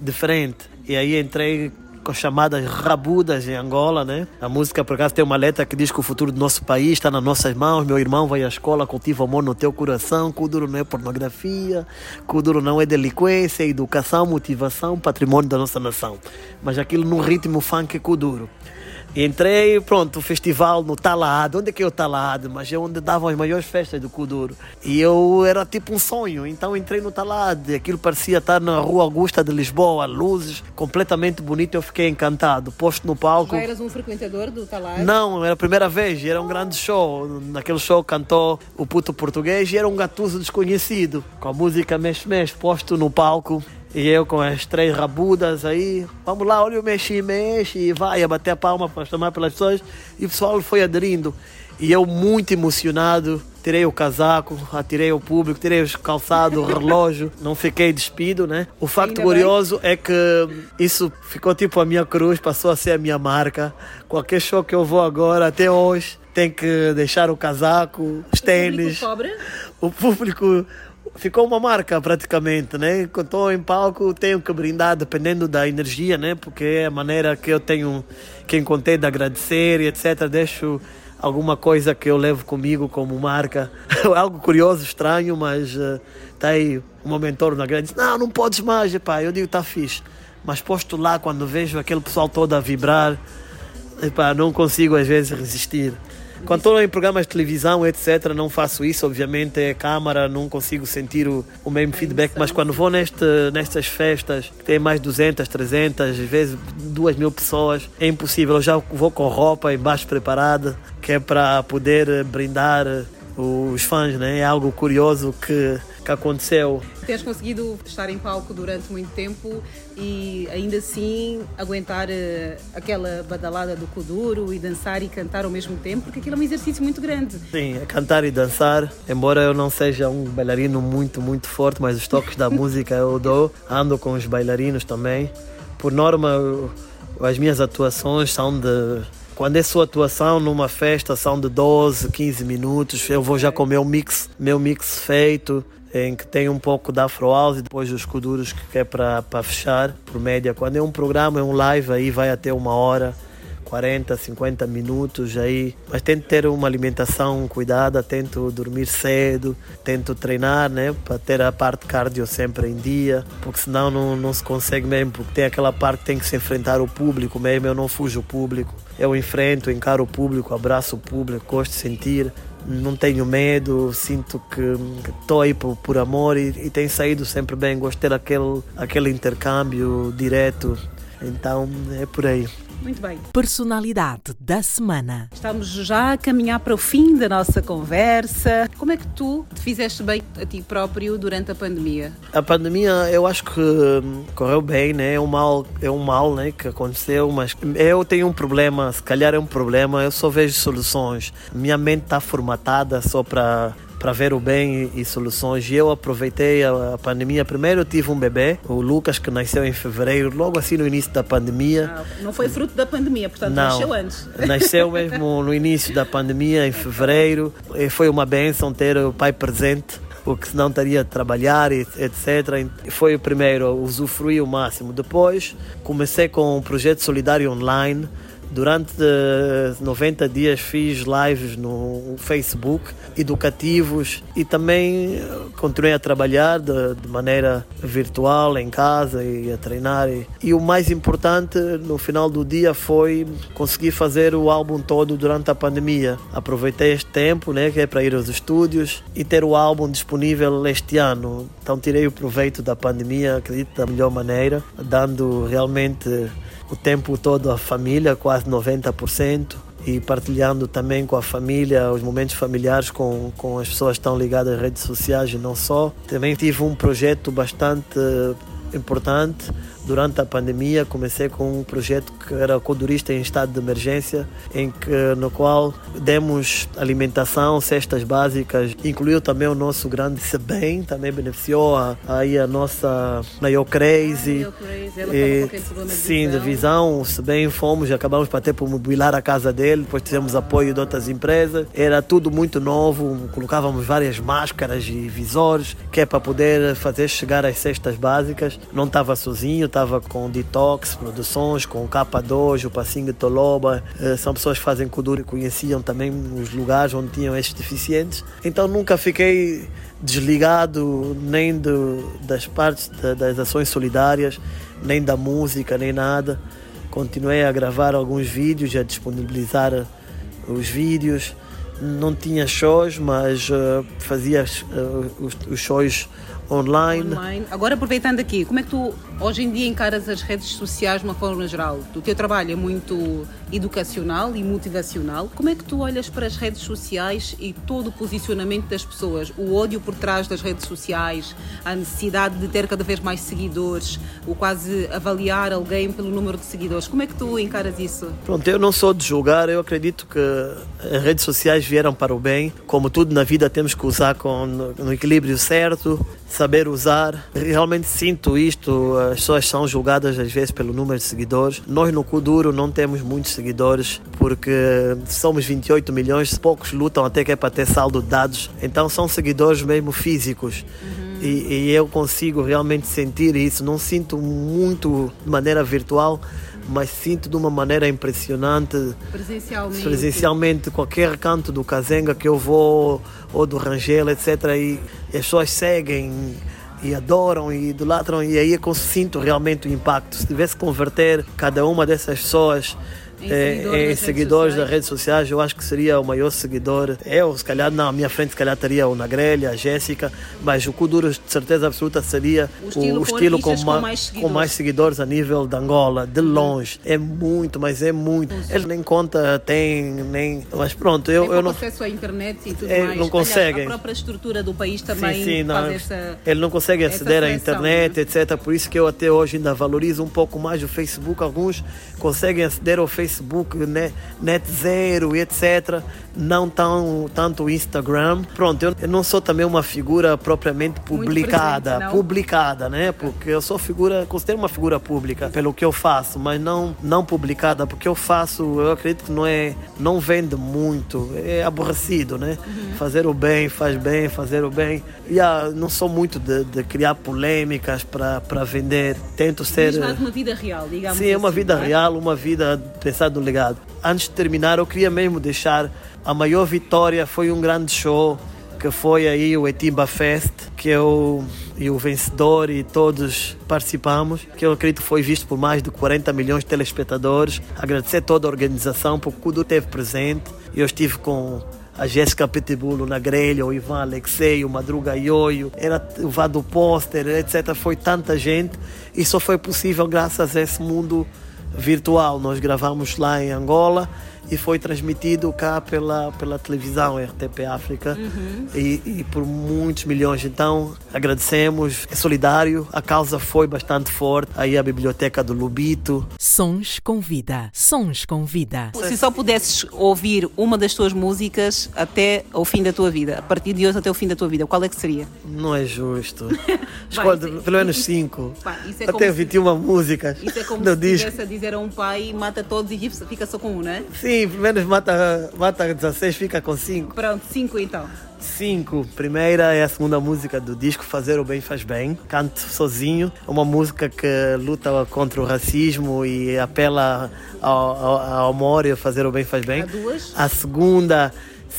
de frente. E aí entrei chamadas rabudas em Angola, né? A música, por acaso, tem uma letra que diz que o futuro do nosso país está nas nossas mãos. Meu irmão vai à escola, cultiva amor no teu coração. Kuduro não é pornografia, Kuduro não é delinquência, é educação, motivação, patrimônio da nossa nação. Mas aquilo num ritmo funk Kuduro. Entrei, pronto, o festival no Talado. Onde é que é o Talado? Mas é onde davam as maiores festas do Kuduro. E eu era tipo um sonho. Então entrei no Talado. Aquilo parecia estar na Rua Augusta de Lisboa. Luzes, completamente bonito. Eu fiquei encantado. Posto no palco.
Já eras um frequentador do Talado?
Não, era a primeira vez. Era um grande show. Naquele show cantou o puto português e era um gatuso desconhecido. Com a música Mexe-Mexe posto no palco. E eu com as três rabudas aí, vamos lá, olha o mexe, mexe, e vai a bater a palma para chamar pelas pessoas. E o pessoal foi aderindo. E eu muito emocionado, tirei o casaco, atirei o público, tirei os calçados, o relógio, não fiquei despido, né? O facto curioso é que isso ficou tipo a minha cruz, passou a ser a minha marca. Qualquer show que eu vou agora, até hoje, tem que deixar o casaco, os tênis.
O público
O público ficou uma marca praticamente, né? Quando estou em palco tenho que brindar dependendo da energia, né? Porque é a maneira que eu tenho, que encontrei de agradecer e etc. Deixo alguma coisa que eu levo comigo como marca. Algo curioso, estranho, mas uh, aí o mentor na grande não, não podes mais, pá. Eu digo, tá fixe. Mas posto lá, quando vejo aquele pessoal todo a vibrar, epá, não consigo às vezes resistir. Quando estou em programas de televisão, etc., não faço isso, obviamente, é câmara, não consigo sentir o, o mesmo feedback, mas quando vou neste, nestas festas, que tem mais 200, 300, às vezes 2 mil pessoas, é impossível. Eu já vou com roupa embaixo preparada, que é para poder brindar os fãs, né? É algo curioso que, que aconteceu.
Tens conseguido estar em palco durante muito tempo e ainda assim aguentar uh, aquela badalada do Kuduro e dançar e cantar ao mesmo tempo, porque aquilo é um exercício muito grande.
Sim, é cantar e dançar, embora eu não seja um bailarino muito, muito forte, mas os toques da música eu dou, ando com os bailarinos também. Por norma, as minhas atuações são de quando é sua atuação numa festa são de 12, 15 minutos, eu vou já com o meu mix, meu mix feito, em que tem um pouco da Afro House e depois os kuduros que é para fechar, por média. Quando é um programa, é um live, aí vai até uma hora. 40, 50 minutos aí, mas tento ter uma alimentação cuidada, tento dormir cedo, tento treinar, né, para ter a parte cardio sempre em dia, porque senão não, não se consegue mesmo, porque tem aquela parte que tem que se enfrentar o público mesmo, eu não fujo o público, eu enfrento, encaro o público, abraço o público, gosto de sentir, não tenho medo, sinto que estou aí por, por amor e, e tem saído sempre bem, gosto de ter aquele, aquele intercâmbio direto Então é por aí.
Muito bem.
Personalidade da semana.
Estamos já a caminhar para o fim da nossa conversa. Como é que tu te fizeste bem a ti próprio durante a pandemia?
A pandemia, eu acho que hum, correu bem, né? É um mal, é um mal, né, que aconteceu, mas eu tenho um problema, se calhar é um problema, eu só vejo soluções. Minha mente está formatada só para para ver o bem e, soluções. E eu aproveitei a, a, pandemia. Primeiro eu tive um bebê, o Lucas, que nasceu em fevereiro, logo assim no início da pandemia.
Ah, não foi fruto da pandemia, portanto
não,
nasceu antes.
Nasceu mesmo no início da pandemia, em fevereiro. E foi uma benção ter o pai presente porque senão estaria a trabalhar, etc. Foi o primeiro, usufruir o máximo. Depois comecei com um projeto solidário online Durante 90 dias fiz lives no Facebook, educativos e também continuei a trabalhar de, de maneira virtual em casa e a treinar. E, e, o mais importante no final do dia foi conseguir fazer o álbum todo durante a pandemia. Aproveitei este tempo, né, que é para ir aos estúdios e ter o álbum disponível este ano. Então tirei o proveito da pandemia, acredito, da melhor maneira, dando realmente o tempo todo a família, quase 90%, e partilhando também com a família os momentos familiares com, com as pessoas que estão ligadas às redes sociais e não só. Também tive um projeto bastante importante durante a pandemia comecei com um projeto que era codurista em estado de emergência, em que no qual demos alimentação, cestas básicas, incluiu também o nosso grande SEBEM, também beneficiou a, aí a nossa Nayo Crazy.
Ah, e,
sim, de visão, SEBEM fomos, acabamos para até por mobilar a casa dele, depois tivemos apoio de outras empresas. Era tudo muito novo, colocávamos várias máscaras e visores, que é para poder fazer chegar as cestas básicas. Não estava sozinho, estava com Detox Produções, com o K2, o Passinho Toloba. Eh, são pessoas que fazem Kuduro e conheciam também os lugares onde tinham estes deficientes. Então nunca fiquei desligado nem do, das partes das ações solidárias, nem da música, nem nada. Continuei a gravar alguns vídeos, a disponibilizar os vídeos. Não tinha shows, mas uh, fazia uh, os, os shows online.
online. Agora, aproveitando aqui, como é que tu hoje em dia encaras as redes sociais de uma forma geral? O teu trabalho é muito educacional e motivacional. Como é que tu olhas para as redes sociais e todo o posicionamento das pessoas? O ódio por trás das redes sociais, a necessidade de ter cada vez mais seguidores, o quase avaliar alguém pelo número de seguidores. Como é que tu encaras isso?
Pronto, eu não sou de julgar, eu acredito que as redes sociais vieram para o bem. Como tudo na vida, temos que usar com, no equilíbrio certo saber usar. Realmente sinto isto, as pessoas são julgadas às vezes pelo número de seguidores. Nós no Kuduro não temos muitos seguidores porque somos 28 milhões, poucos lutam até que é para ter saldo de dados. Então são seguidores mesmo físicos. Uhum. E, e eu consigo realmente sentir isso. Não sinto muito de maneira virtual, mas sinto de uma maneira impressionante.
Presencialmente.
Presencialmente, qualquer canto do Kazenga que eu vou, ou do Rangel, etc. E, e as pessoas seguem e adoram e idolatram, e aí é que eu sinto realmente o impacto. Se tivesse que converter cada uma dessas pessoas
em, é,
em seguidores das redes sociais, eu acho que seria o maior seguidor. Eu, se calhar, na minha frente, se calhar estaria o Nagrelha, a Jéssica, mas o Kuduro, de certeza absoluta, seria
o estilo,
o estilo com,
com, mais
com, mais seguidores a nível de Angola, de uhum. longe. É muito, mas é muito. Ele nem conta tem, nem. Mas pronto, eu, eu não.
acesso à internet e tudo
é,
mais.
Não consegue.
a própria estrutura do país também
sim, sim, não,
faz essa.
Ele não consegue aceder à internet,
né?
etc. Por isso que eu até hoje ainda valorizo um pouco mais o Facebook. Alguns conseguem aceder ao Facebook, né? Net Zero e etc. Não tão, tanto o Instagram. Pronto, eu, eu não sou também uma figura propriamente publicada,
presente,
publicada, né? Porque eu sou figura, considero uma figura pública pelo que eu faço, mas não não publicada, porque eu faço, eu acredito que não é, não vende muito, é aborrecido, né? Uhum. Fazer o bem, faz bem, fazer o bem. E ah, não sou muito de, de criar polêmicas para vender. Tento ser.
Mas uma vida real, digamos.
Sim, é uma
assim,
vida
é?
real, uma vida pensada no legado. Antes de terminar, eu queria mesmo deixar a maior vitória foi um grande show que foi aí o Etimba Fest, que eu e o vencedor e todos participamos, que eu acredito foi visto por mais de 40 milhões de telespectadores. Agradecer toda a organização, porque tudo esteve presente. Eu estive com a Jéssica Petibulo na grelha, o Ivan Alexei, o Madruga Ioio, era o Vado Póster, etc. Foi tanta gente e só foi possível graças a esse mundo virtual. Nós gravamos lá em Angola e foi transmitido cá pela, pela televisão RTP África uhum. e, e, por muitos milhões. Então agradecemos, é solidário, a causa foi bastante forte. Aí a biblioteca do Lubito.
Sons com vida, sons com vida.
Se só pudesses ouvir uma das tuas músicas até o fim da tua vida, a partir de hoje até o fim da tua vida, qual é que seria?
Não é justo. Escolhe pelo menos cinco. é até 21 se, músicas.
Isso é como se estivesse a dizer a um pai mata todos e fica só com um, não é?
Sim, Sim, pelo menos mata, mata 16, fica com 5.
Pronto, 5 então.
5. Primeira é a segunda música do disco Fazer o Bem Faz Bem. Canto sozinho. É uma música que luta contra o racismo e apela ao, ao, ao amor e fazer o bem faz bem.
A duas.
A segunda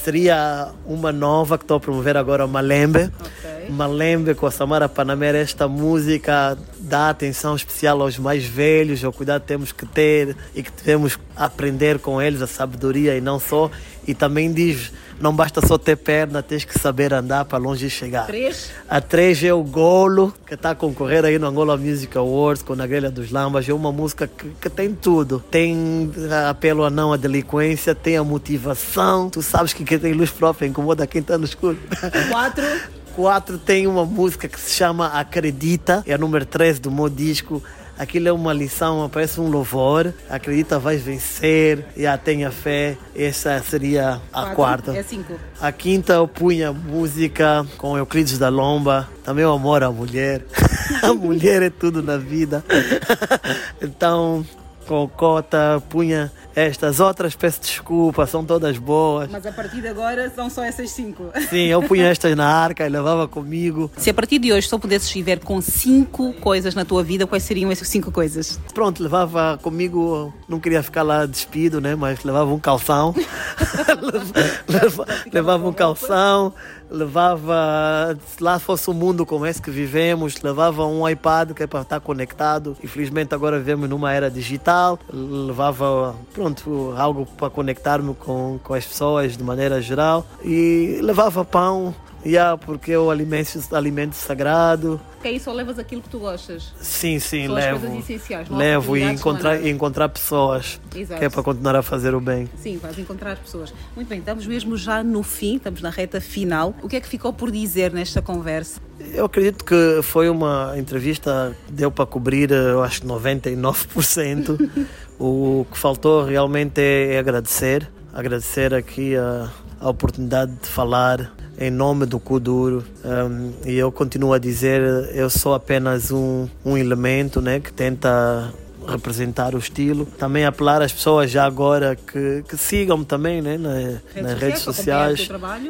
seria uma nova que estou a promover agora, Malembe. Okay. Malembe com a Samara Panamera. Esta música dá atenção especial aos mais velhos, ao cuidado que temos que ter e que devemos aprender com eles, a sabedoria e não só. E também diz não basta só ter perna, tens que saber andar para longe chegar.
Três.
A três é o Golo, que está a concorrer aí no Angola Music Awards com a Grelha dos Lambas. É uma música que, que tem tudo. Tem apelo a não à delinquência, tem a motivação. Tu sabes que quem tem luz própria incomoda quem está no escuro.
Quatro.
4 tem uma música que se chama Acredita, é a número 13 do meu disco. Aquilo é uma lição, parece um louvor. Acredita, vais vencer. Já tenha fé. Essa seria a quarta.
É cinco.
A quinta eu punha música com Euclides da Lomba. Também o amor à mulher. a mulher é tudo na vida. então, com cota, punha estas outras, peço desculpa, são todas boas.
Mas a partir de agora são só essas cinco.
Sim, eu punha estas na arca e levava comigo.
Se a partir de hoje só pudesses viver com cinco coisas na tua vida, quais seriam essas cinco coisas?
Pronto, levava comigo, não queria ficar lá despido, né? Mas levava um calção. levava, levava um calção levava, se lá fosse o mundo como esse que vivemos, levava um iPad que é para estar conectado. Infelizmente agora vivemos numa era digital, levava, pronto, algo para conectar-me com, com as pessoas de maneira geral e levava pão, Yeah, porque é o alimento, alimento sagrado.
Que aí só levas aquilo que tu gostas.
Sim, sim,
São
levo.
As coisas essenciais,
levo e encontrar, e encontrar pessoas.
Exato.
Que é para continuar a fazer o bem.
Sim, vais encontrar pessoas. Muito bem, estamos mesmo já no fim, estamos na reta final. O que é que ficou por dizer nesta conversa?
Eu acredito que foi uma entrevista que deu para cobrir, eu acho, 99%. o que faltou realmente é, é agradecer. Agradecer aqui a, a oportunidade de falar em nome do Kuduro. Um, e eu continuo a dizer, eu sou apenas um, um elemento né, que tenta representar o estilo. Também apelar às pessoas já agora que, que sigam-me também né, na, redes nas redes sociais.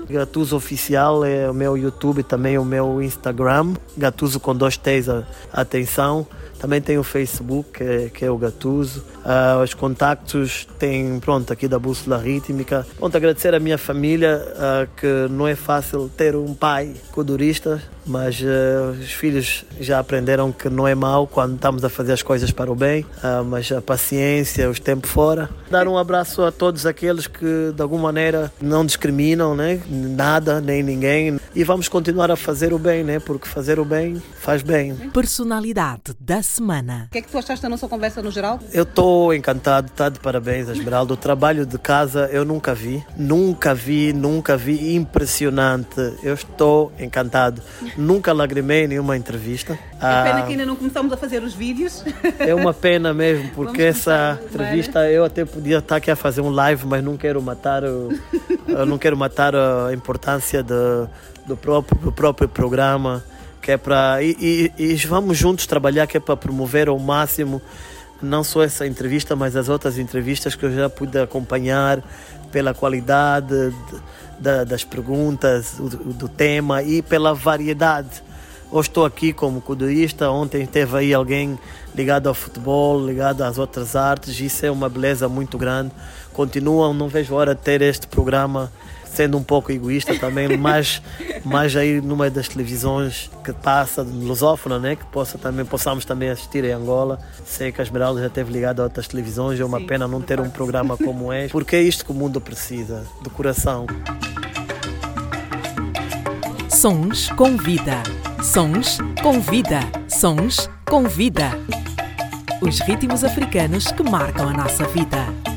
Gatuso Oficial é o meu YouTube, também o meu Instagram. Gatuso com dois T's, atenção. Também tem o Facebook, que é, que é o Gatuso. Uh, os contactos tem, pronto, aqui da Bússola Rítmica. Pronto, agradecer à minha família, uh, que não é fácil ter um pai codurista, mas uh, os filhos já aprenderam que não é mal quando estamos a fazer as coisas para o bem, mas a paciência, os tempos fora. Dar um abraço a todos aqueles que de alguma maneira não discriminam, né? Nada, nem ninguém. E vamos continuar a fazer o bem, né? Porque fazer o bem faz bem.
Personalidade da semana.
O que é que tu achaste da nossa conversa no geral?
Eu estou encantado, está de parabéns, Esmeralda. O trabalho de casa eu nunca vi, nunca vi, nunca vi. Impressionante. Eu estou encantado. Nunca lagrimei em nenhuma entrevista.
É pena ah, que ainda não começamos a fazer os vídeos.
É uma pena mesmo, porque essa entrevista eu até podia estar aqui a fazer um live, mas não quero matar, o, eu não quero matar a importância do, do, próprio, do próprio programa que é para e, e, e, vamos juntos trabalhar que é para promover ao máximo não só essa entrevista, mas as outras entrevistas que eu já pude acompanhar pela qualidade de, de, das perguntas, do, do, tema e pela variedade. Hoje estou aqui como cudurista, ontem teve aí alguém ligado ao futebol, ligado às outras artes, isso é uma beleza muito grande. Continuam, não vejo hora de ter este programa sendo um pouco egoísta também, mas, mas aí numa das televisões que passa, lusófona, né? Que possa também, possamos também assistir em Angola. Sei que a Esmeralda já esteve ligada a outras televisões, é uma Sim, pena não ter um programa como este, porque é isto que o mundo precisa, do coração.
Sons com vida. Sons com vida. Sons com vida. Os ritmos africanos que marcam a nossa vida.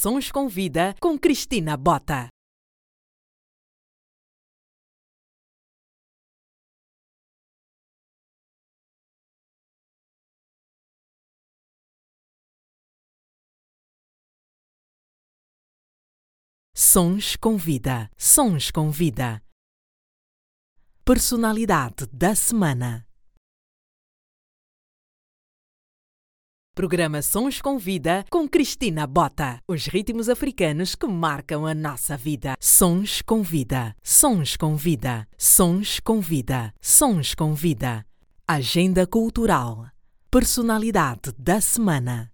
Sons com Vida com Cristina Bota. Sons com Vida. Sons com Vida. Personalidade da Semana. Programa Sons com Vida com Cristina Bota. Os ritmos africanos que marcam a nossa vida. Sons com Vida. Sons com Vida. Sons com Vida. Sons com Vida. Agenda Cultural. Personalidade da Semana.